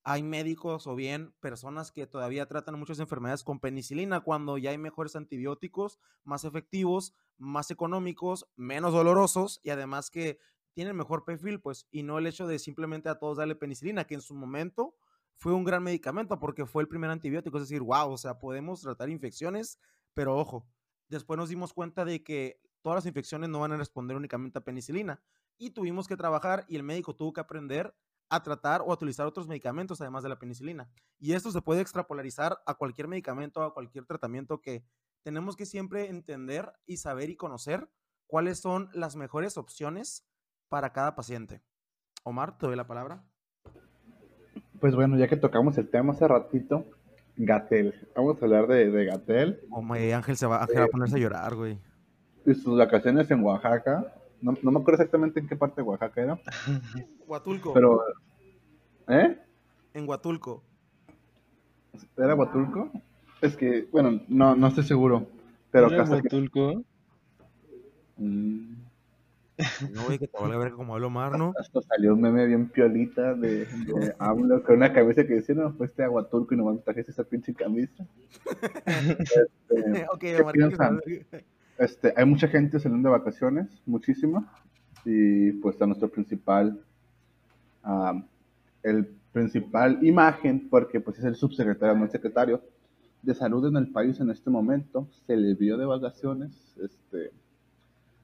Speaker 1: hay médicos o bien personas que todavía tratan muchas enfermedades con penicilina cuando ya hay mejores antibióticos, más efectivos, más económicos, menos dolorosos y además que tienen mejor perfil, pues, y no el hecho de simplemente a todos darle penicilina, que en su momento fue un gran medicamento porque fue el primer antibiótico. Es decir, wow, o sea, podemos tratar infecciones, pero ojo, después nos dimos cuenta de que todas las infecciones no van a responder únicamente a penicilina y tuvimos que trabajar y el médico tuvo que aprender a tratar o a utilizar otros medicamentos además de la penicilina. Y esto se puede extrapolarizar a cualquier medicamento, a cualquier tratamiento que tenemos que siempre entender y saber y conocer cuáles son las mejores opciones para cada paciente. Omar, te doy la palabra.
Speaker 3: Pues bueno, ya que tocamos el tema hace ratito, Gatel. Vamos a hablar de, de Gatel.
Speaker 1: Oh, Ángel se va, a ponerse a llorar, güey.
Speaker 3: Y sus vacaciones en Oaxaca. No, no, me acuerdo exactamente en qué parte de Oaxaca era.
Speaker 1: Huatulco.
Speaker 3: Pero, ¿eh?
Speaker 1: En Huatulco.
Speaker 3: ¿Era Huatulco? Es que, bueno, no, no estoy seguro. Pero
Speaker 2: ¿Era Huatulco?
Speaker 3: Mm.
Speaker 1: No, güey, que te valga ver cómo hablo mar, ¿no? [laughs]
Speaker 3: Hasta salió un meme bien piolita de, de AMLO con una camisa que decía, no, pues este aguaturco y nomás me trajiste esa pinche camisa. [laughs]
Speaker 1: este, ok, Omar,
Speaker 3: este, hay mucha gente saliendo de vacaciones, muchísima, y pues a nuestro principal, el principal imagen, porque pues es el subsecretario, no el secretario de salud en el país en este momento, se le vio de vacaciones, este,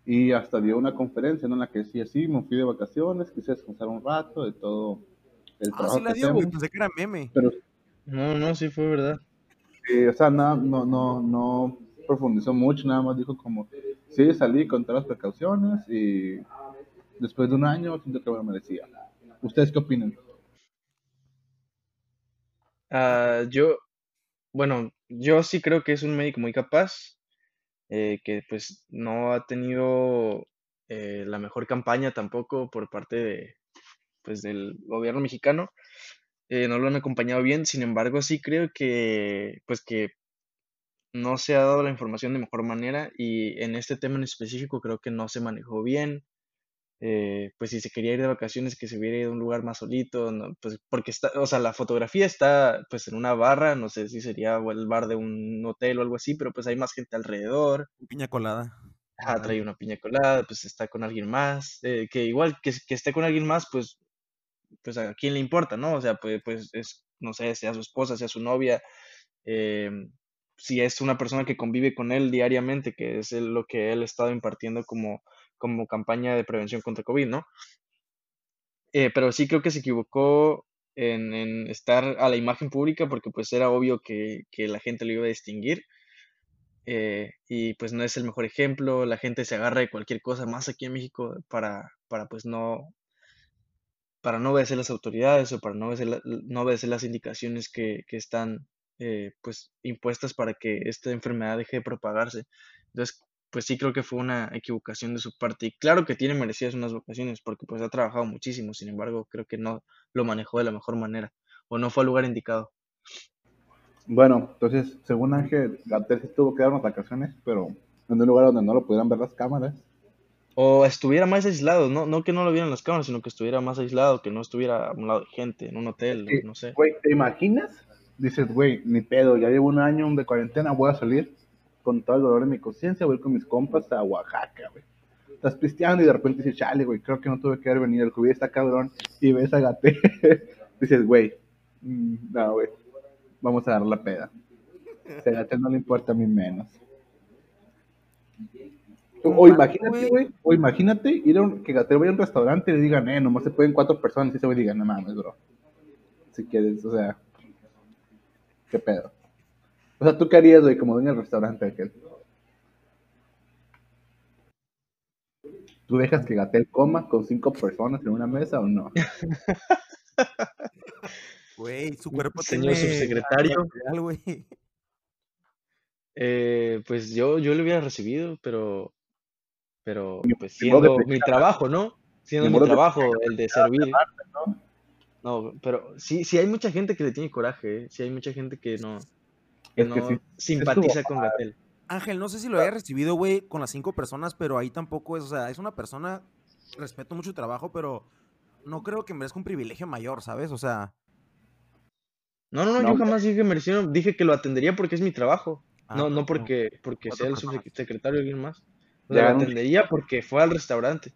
Speaker 3: y hasta dio una conferencia en la que decía, sí, me fui de vacaciones, quise descansar un rato de todo
Speaker 1: el ah, trabajo sí la dio, güey, pensé que era meme.
Speaker 3: Pero,
Speaker 2: no, no, sí fue verdad.
Speaker 3: o sea, nada, no, no, no profundizó mucho, nada más dijo como, sí, salí con todas las precauciones y después de un año siento que me merecía. ¿Ustedes qué opinan?
Speaker 2: Uh, yo, bueno, yo sí creo que es un médico muy capaz. Eh, que pues no ha tenido eh, la mejor campaña tampoco por parte de, pues, del gobierno mexicano. Eh, no lo han acompañado bien, sin embargo sí creo que pues que no se ha dado la información de mejor manera y en este tema en específico creo que no se manejó bien. Eh, pues si se quería ir de vacaciones, que se hubiera ido a un lugar más solito, pues porque está, o sea, la fotografía está pues en una barra, no sé si sería el bar de un hotel o algo así, pero pues hay más gente alrededor.
Speaker 1: Piña colada.
Speaker 2: ah, trae una piña colada, pues está con alguien más, eh, que igual que, que esté con alguien más, pues, pues a quién le importa, ¿no? O sea, pues, pues es, no sé, sea su esposa, sea su novia, em, si es una persona que convive con él diariamente, que es lo que él ha estado impartiendo como, como campaña de prevención contra COVID, ¿no? Eh, pero sí creo que se equivocó en, en, estar a la imagen pública porque pues era obvio que, que la gente lo iba a distinguir. Eh, y pues no es el mejor ejemplo, la gente se agarra de cualquier cosa más aquí en México para, para pues no para no obedecer las autoridades o para no obedecer, no obedecer las indicaciones que, que están eh, pues impuestas para que esta enfermedad deje de propagarse. Entonces, pues sí creo que fue una equivocación de su parte. Y claro que tiene merecidas unas vocaciones porque pues ha trabajado muchísimo, sin embargo, creo que no lo manejó de la mejor manera o no fue al lugar indicado.
Speaker 3: Bueno, entonces, según Ángel, Gatel sí tuvo que dar unas vacaciones, pero en un lugar donde no lo pudieran ver las cámaras.
Speaker 2: O estuviera más aislado, no, no que no lo vieran las cámaras, sino que estuviera más aislado, que no estuviera a un lado de gente, en un hotel, no sé.
Speaker 3: Güey, ¿te imaginas dices, güey, ni pedo, ya llevo un año de cuarentena, voy a salir con todo el dolor de mi conciencia, voy con mis compas a Oaxaca, güey. Estás pisteando y de repente dices, chale, güey, creo que no tuve que haber venido, el COVID está cabrón, y ves a Gate, [laughs] dices, güey, mm, no, güey, vamos a dar la peda. A Gate no le importa a mí menos. O imagínate, güey, o imagínate ir a un, que Gatel vaya a un restaurante y le digan, eh, nomás se pueden cuatro personas, y ese güey diga, no mames, bro. Si quieres, o sea, ¿Qué pedo? O sea, ¿tú qué harías, güey, como dueño del restaurante aquel? ¿Tú dejas que Gatel coma con cinco personas en una mesa o no? [laughs]
Speaker 1: Güey, su cuerpo
Speaker 2: Señor subsecretario. Eh, pues yo, yo lo hubiera recibido, pero, pero pues siendo mi trabajo, ¿no? Siendo mi trabajo, el de servir. No, pero sí, sí hay mucha gente que le tiene coraje, ¿eh? sí hay mucha gente que no, simpatiza con Gatel.
Speaker 1: Ángel, no sé si lo haya recibido, güey, con las cinco personas, pero ahí tampoco es, o sea, es una persona, respeto mucho su trabajo, pero no creo que merezca un privilegio mayor, ¿sabes? O sea...
Speaker 2: No, no, no, yo jamás dije que merecía, dije que lo atendería porque es mi trabajo, ah, no, no porque, porque sea el subsecretario o alguien más. lo atendería porque fue al restaurante,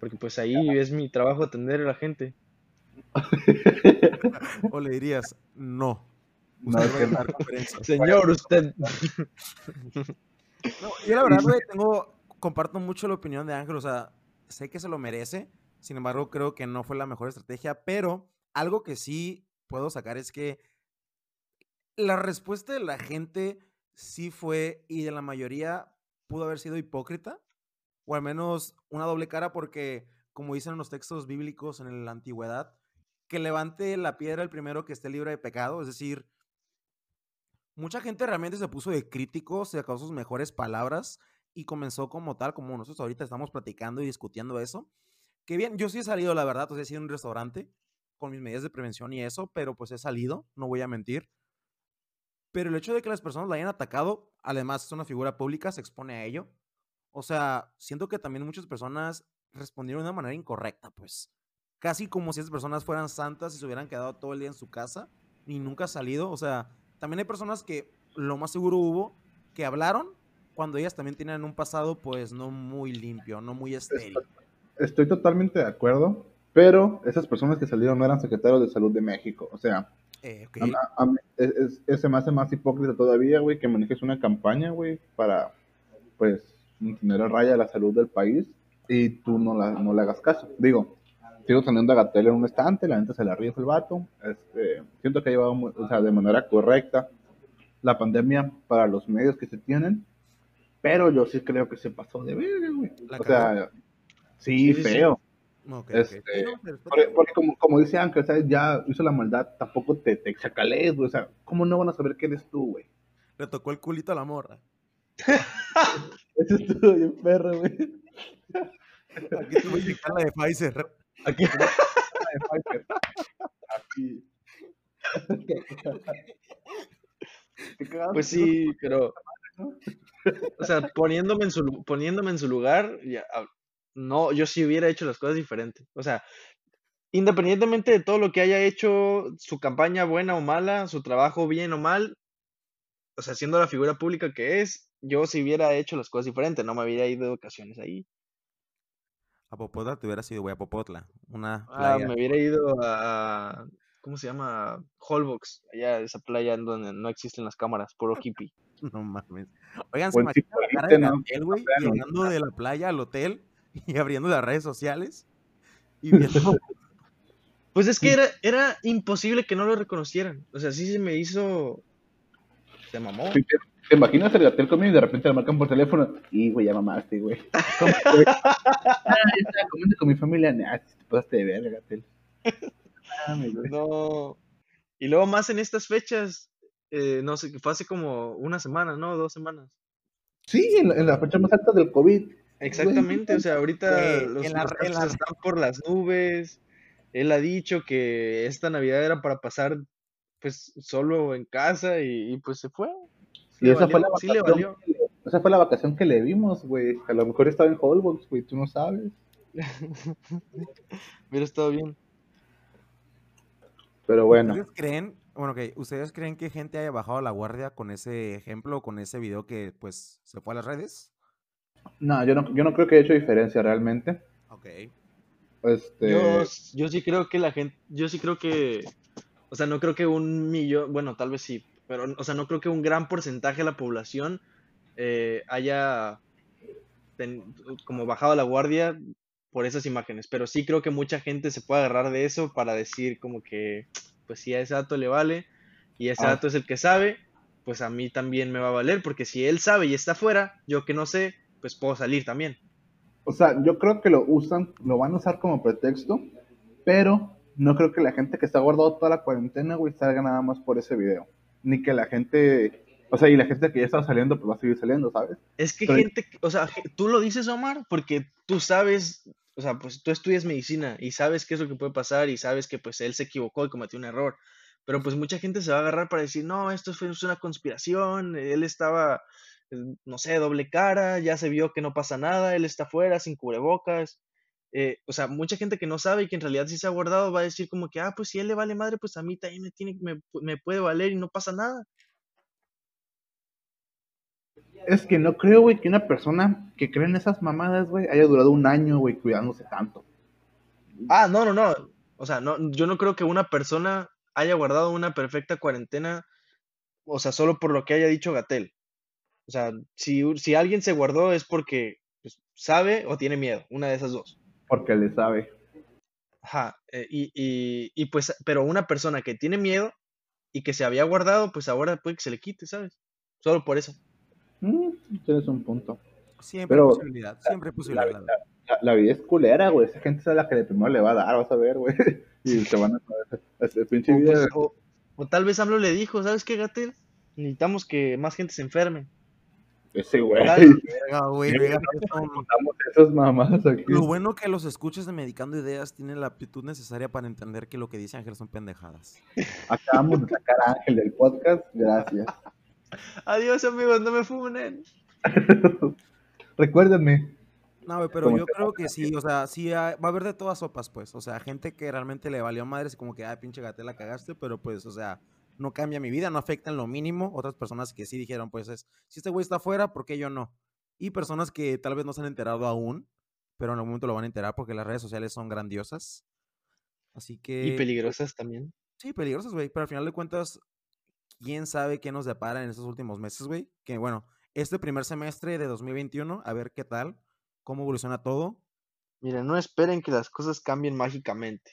Speaker 2: porque pues ahí es mi trabajo atender a la gente. [laughs]
Speaker 1: o le dirías, no.
Speaker 2: Señor, usted.
Speaker 1: yo la verdad, [laughs] tengo, comparto mucho la opinión de Ángel, o sea, sé que se lo merece, sin embargo, creo que no fue la mejor estrategia, pero algo que sí puedo sacar es que la respuesta de la gente sí fue, y de la mayoría pudo haber sido hipócrita, o al menos una doble cara, porque, como dicen en los textos bíblicos en la antigüedad, que levante la piedra el primero que esté libre de pecado. Es decir, mucha gente realmente se puso de críticos, se sacó sus mejores palabras y comenzó como tal, como nosotros ahorita estamos platicando y discutiendo eso. Que bien, yo sí he salido, la verdad, o sea, he sido un restaurante con mis medidas de prevención y eso, pero pues he salido, no voy a mentir. Pero el hecho de que las personas la hayan atacado, además es una figura pública, se expone a ello. O sea, siento que también muchas personas respondieron de una manera incorrecta, pues casi como si esas personas fueran santas y se hubieran quedado todo el día en su casa y nunca salido. O sea, también hay personas que lo más seguro hubo que hablaron cuando ellas también tienen un pasado pues no muy limpio, no muy estéril.
Speaker 3: Estoy totalmente de acuerdo, pero esas personas que salieron no eran secretarios de salud de México. O sea, eh, es, se me hace más hipócrita todavía, güey, que manejes una campaña, güey, para pues mantener a raya la salud del país y tú no, la, no le hagas caso. Digo, sigo teniendo a Gatel en un estante, la gente se la ríe el vato. Este, siento que ha llevado o sea, de manera correcta la pandemia para los medios que se tienen, pero yo sí creo que se pasó de ver, güey. O sea, sí, feo. Este, porque, como, como, dice Ángel, ¿sabes? ya hizo la maldad, tampoco te, te güey. O sea, ¿cómo no van a saber quién eres tú, güey?
Speaker 1: Le tocó el culito a la morra. [laughs]
Speaker 3: Eso estuvo bien perro, güey.
Speaker 1: Aquí tuve que la de Pfizer. Aquí. [laughs] [laughs]
Speaker 2: Pues sí, pero. O sea, poniéndome en su, poniéndome en su lugar, ya, ah, no, yo sí hubiera hecho las cosas diferentes. O sea, independientemente de todo lo que haya hecho, su campaña buena o mala, su trabajo bien o mal, o sea, siendo la figura pública que es, yo si hubiera hecho las cosas diferentes, no me hubiera ido de vacaciones ahí.
Speaker 1: A Popotla te hubiera sido, güey, a Popotla. Una
Speaker 2: Ah, me hubiera ido a, ¿cómo se llama? Holbox, allá esa playa en donde no existen las cámaras, puro hippie. [laughs]
Speaker 1: No mames. Oigan, se imagina la cara de Gatel, güey, llegando de la playa al hotel [laughs] y abriendo las redes sociales y viendo... [laughs]
Speaker 2: Pues es que era, era imposible que no lo reconocieran. O sea, sí se me hizo... Se mamó.
Speaker 3: ¿Te imaginas el Gatel conmigo y de repente le marcan por teléfono? Y, güey, ya mamaste, güey. ¿Cómo, [laughs] güey? ah, estaba comiendo con mi familia. Nah, te pasaste de verga, Gatel.
Speaker 2: no. Y luego más en estas fechas, eh, no sé, fue hace como una semana, ¿no? Dos semanas.
Speaker 3: Sí, en la, fecha más alta del COVID.
Speaker 2: Exactamente, o sea, ahorita los, están por las nubes. Él ha dicho que esta Navidad era para pasar pues solo en casa y, pues se fue.
Speaker 3: Y esa fue la vacación. Esa fue la vacación que le vimos, güey. A lo mejor estaba en Holbox, güey, tú no sabes. [laughs]
Speaker 2: Hubiera estado bien.
Speaker 3: Pero bueno.
Speaker 1: ¿Ustedes creen, bueno, que ¿ustedes creen que gente haya bajado la guardia con ese ejemplo, con ese video que pues se fue a las redes?
Speaker 3: No, yo no, yo no creo que haya hecho diferencia realmente.
Speaker 1: Ok.
Speaker 3: Este...
Speaker 2: Yo, yo sí creo que la gente, yo sí creo que, o sea, no creo que un millón, bueno, tal vez sí, pero, o sea, no creo que un gran porcentaje de la población eh, haya como bajado la guardia por esas imágenes, pero sí creo que mucha gente se puede agarrar de eso para decir como que, pues si a ese dato le vale y ese ah. dato es el que sabe, pues a mí también me va a valer, porque si él sabe y está fuera, yo que no sé, pues puedo salir también.
Speaker 3: O sea, yo creo que lo usan, lo van a usar como pretexto, pero no creo que la gente que está guardado toda la cuarentena, güey, salga nada más por ese video. Ni que la gente o sea, y la gente que ya está saliendo, pues va a seguir saliendo, ¿sabes?
Speaker 2: Es que gente, o sea, tú lo dices, Omar, porque tú sabes o sea, pues tú estudias medicina y sabes qué es lo que puede pasar y sabes que pues él se equivocó y cometió un error. Pero pues mucha gente se va a agarrar para decir, no, esto fue una conspiración, él estaba, eh, no sé, doble cara, ya se vio que no pasa nada, él está fuera, sin cubrebocas. Eh, o sea, mucha gente que no sabe y que en realidad sí se ha guardado va a decir como que, ah, pues si él le vale madre, pues a mí también me, tiene, me, me puede valer y no pasa nada.
Speaker 3: Es que no creo, güey, que una persona que cree en esas mamadas, güey, haya durado un año, güey, cuidándose tanto.
Speaker 2: Ah, no, no, no. O sea, no, yo no creo que una persona haya guardado una perfecta cuarentena, o sea, solo por lo que haya dicho Gatel. O sea, si, si alguien se guardó es porque pues, sabe o tiene miedo, una de esas dos.
Speaker 3: Porque le sabe.
Speaker 2: Ajá, eh, y, y, y pues, pero una persona que tiene miedo y que se había guardado, pues ahora puede que se le quite, ¿sabes? Solo por eso.
Speaker 3: Mm, tienes un punto.
Speaker 1: Siempre hay posibilidad, siempre posibilidad.
Speaker 3: La, vida es culera, güey. Esa gente es la que primero le va a dar, vas a ver, güey. [laughs] Y te van a... Ese pinche
Speaker 2: o, vida... Pues, o, tal vez AMLO le dijo, ¿sabes qué, Gatel? Necesitamos que más gente se enferme.
Speaker 3: Ese güey.
Speaker 1: Lo bueno que los escuches de Medicando Ideas tienen la aptitud necesaria para entender que lo que dice Ángel son pendejadas.
Speaker 3: Acabamos de sacar a Ángel del podcast, gracias. [laughs]
Speaker 2: Adiós, amigos, no me funen. [laughs]
Speaker 3: Recuérdenme.
Speaker 1: No, pero yo creo que sí, o sea, sí va a haber de todas sopas, pues. O sea, gente que realmente le valió madres, como que, ay, pinche gatela, cagaste, pero pues, o sea, no cambia mi vida, no afecta en lo mínimo. Otras personas que sí dijeron, pues, es, si este güey está afuera, ¿por qué yo no? Y personas que tal vez no se han enterado aún, pero en algún momento lo van a enterar porque las redes sociales son grandiosas. Así que.
Speaker 2: Y peligrosas también.
Speaker 1: Sí, peligrosas, güey. Pero al final de cuentas, quién sabe qué nos depara en estos últimos meses, güey. Que bueno, este primer semestre de 2021, a ver qué tal, cómo evoluciona todo.
Speaker 2: Miren, no esperen que las cosas cambien mágicamente.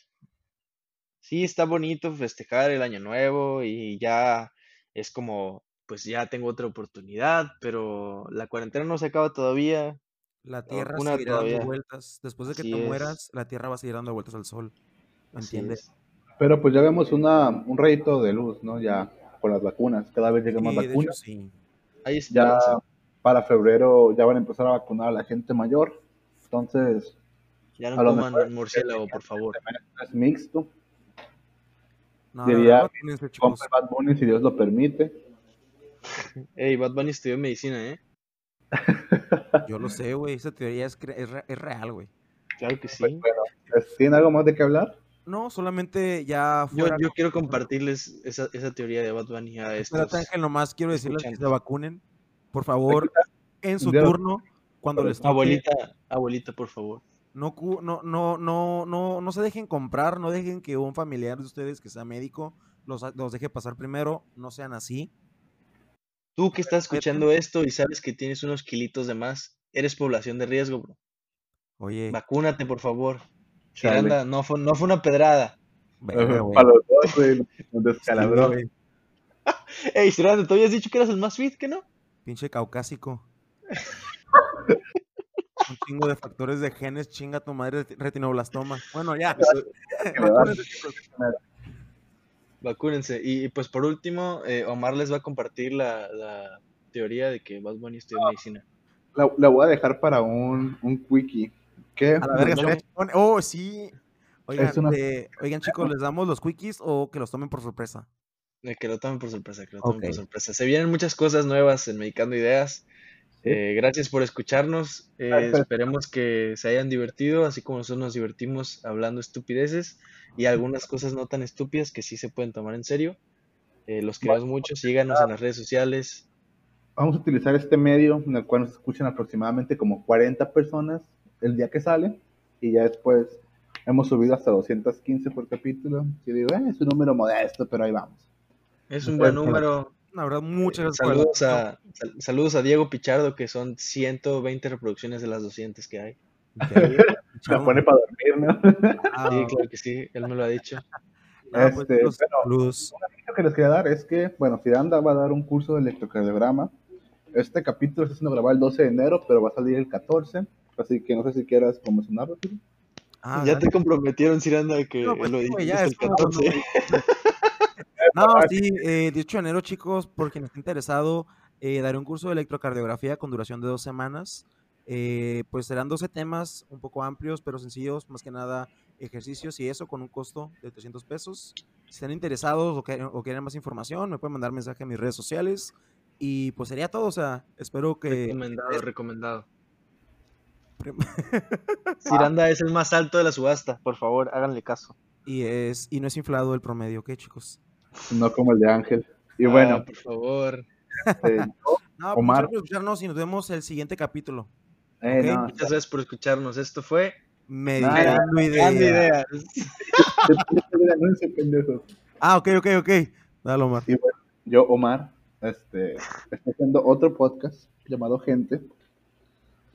Speaker 2: Sí, está bonito festejar el año nuevo y ya es como, pues ya tengo otra oportunidad, pero la cuarentena no se acaba todavía.
Speaker 1: La Tierra seguirá dando vueltas. Después de que te mueras, la Tierra va a seguir dando vueltas al Sol. ¿Me entiendes?
Speaker 3: Pero pues ya vemos una, un rayito de luz, ¿no? Ya con las vacunas. Cada vez llegan más vacunas.
Speaker 2: Ahí
Speaker 3: ya para febrero ya van a empezar a vacunar a la gente mayor. Entonces.
Speaker 2: Ya no coman murciélago, por favor. [laughs]
Speaker 3: Es mixto. No, Diría no, Bad Bunny si Dios lo permite. [laughs]
Speaker 2: Ey, Bad Bunny estudió medicina, ¿eh? [laughs]
Speaker 1: Yo lo sé, güey. Esa teoría es, es, real, güey.
Speaker 2: Claro que sí.
Speaker 3: Pues, ¿Tiene algo más de qué hablar?
Speaker 1: No, solamente ya
Speaker 2: fuera... Yo, quiero compartirles esa, esa, teoría de Bad Bunny a estos...
Speaker 1: Ángel, nomás quiero decirles que se vacunen. Por favor, en su turno, cuando les
Speaker 2: toque, Abuelita, abuelita, por favor.
Speaker 1: No, no, no, no, no, no se dejen comprar, no dejen que un familiar de ustedes que sea médico los, los deje pasar primero, no sean así.
Speaker 2: Tú que estás escuchando esto y sabes que tienes unos kilitos de más, eres población de riesgo, bro.
Speaker 1: Oye.
Speaker 2: Vacúnate, por favor. No fue, no fue una pedrada.
Speaker 3: Para los dos, güey. descalabró. [laughs]
Speaker 2: Ey, Miranda, ¿tú habías dicho que eras el más fit, que no?
Speaker 1: Pinche caucásico. [laughs] Un chingo de factores de genes, chinga tu madre retinoblastoma. Bueno, ya. [laughs] [laughs]
Speaker 2: Vacúnense. Y, pues por último, eh, Omar les va a compartir la, teoría de que Bad Bunny estudia medicina.
Speaker 3: La, voy a dejar para un, un quickie. ¿Qué?
Speaker 1: A la verga, Oh, sí. Oigan, chicos, ¿les damos los quickies o que los tomen por sorpresa?
Speaker 2: Eh, que lo tomen por sorpresa, que lo tomen por sorpresa. Se vienen muchas cosas nuevas en Medicando Ideas. Eh, gracias por escucharnos. Eh, esperemos que se hayan divertido, así como nosotros nos divertimos hablando estupideces y algunas cosas no tan estúpidas que sí se pueden tomar en serio. Eh, los queremos mucho, síganos en las redes sociales.
Speaker 3: Vamos a utilizar este medio en el cual nos escuchan aproximadamente como 40 personas el día que sale y ya después hemos subido hasta 215 por capítulo. Y digo, es un número modesto, pero ahí vamos.
Speaker 2: Es un buen número.
Speaker 1: La verdad, muchas
Speaker 2: gracias. Saludos a, saludos a Diego Pichardo, que son 120 reproducciones de las 200 que hay.
Speaker 3: Se [laughs] pone para dormir, ¿no?
Speaker 2: Ah, sí, claro que sí, él me lo ha dicho. [laughs]
Speaker 3: Ah, pues, este, bueno, que les quería dar es que, bueno, Firanda va a dar un curso de electrocardiograma. Este capítulo está haciendo grabar el 12 de enero, pero va a salir el 14. Así que no sé si quieras promocionarlo,
Speaker 2: Ah, ya te comprometieron, Ciranda, que pues lo dijiste el 14. [laughs]
Speaker 1: No, sí, eh, 18 de enero, chicos, por quien esté interesado, eh, daré un curso de electrocardiografía con duración de dos semanas. Eh, pues serán 12 temas un poco amplios, pero sencillos, más que nada ejercicios y eso con un costo de 300 pesos. Si están interesados o, quieren más información, me pueden mandar mensaje a mis redes sociales. Y pues sería todo, o sea, espero que...
Speaker 2: Recomendado, recomendado. Ciranda [laughs] es el más alto de la subasta, por favor, háganle caso.
Speaker 1: Y, es, y no es inflado el promedio, ¿ok, chicos?
Speaker 3: No como el de Ángel. Y bueno.
Speaker 2: Ah, por favor.
Speaker 1: Este, [laughs] no, Omar. por escucharnos y nos vemos el siguiente capítulo.
Speaker 2: Eh, Muchas gracias por escucharnos. Esto fue
Speaker 1: Meditando Ideas. [laughs] ah, ok, ok, ok. Dale, Omar.
Speaker 3: Y bueno, yo, Omar, este, estoy haciendo otro podcast llamado Gente.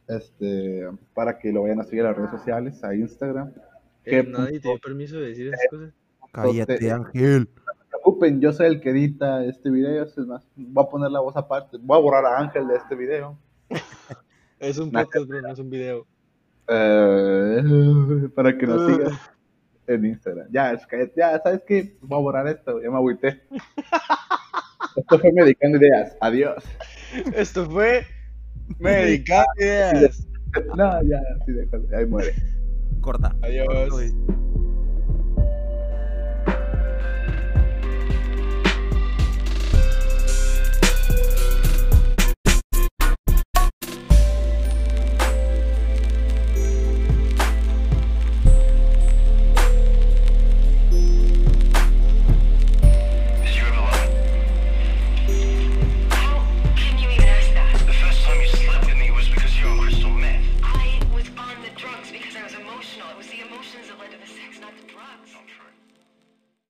Speaker 3: Este, para que lo vayan a seguir a las redes sociales, a Instagram.
Speaker 2: Eh, nadie te dio permiso de decir esas cosas.
Speaker 1: Cállate, Ángel
Speaker 3: preocupen, yo soy el que edita este video, es más, voy a poner la voz aparte, voy a borrar a Ángel de este video. [laughs]
Speaker 2: es un podcast, bro, no es un video.
Speaker 3: Eh, para que nos sigan en Instagram. Ya, es que, ya, ¿sabes qué? Voy a borrar esto, ya me agüité. [laughs] Esto fue Medicando Ideas, adiós.
Speaker 2: Esto fue [laughs] Medicando Ideas.
Speaker 3: No, ya, sí, déjalo, ahí muere.
Speaker 1: Corta.
Speaker 2: Adiós.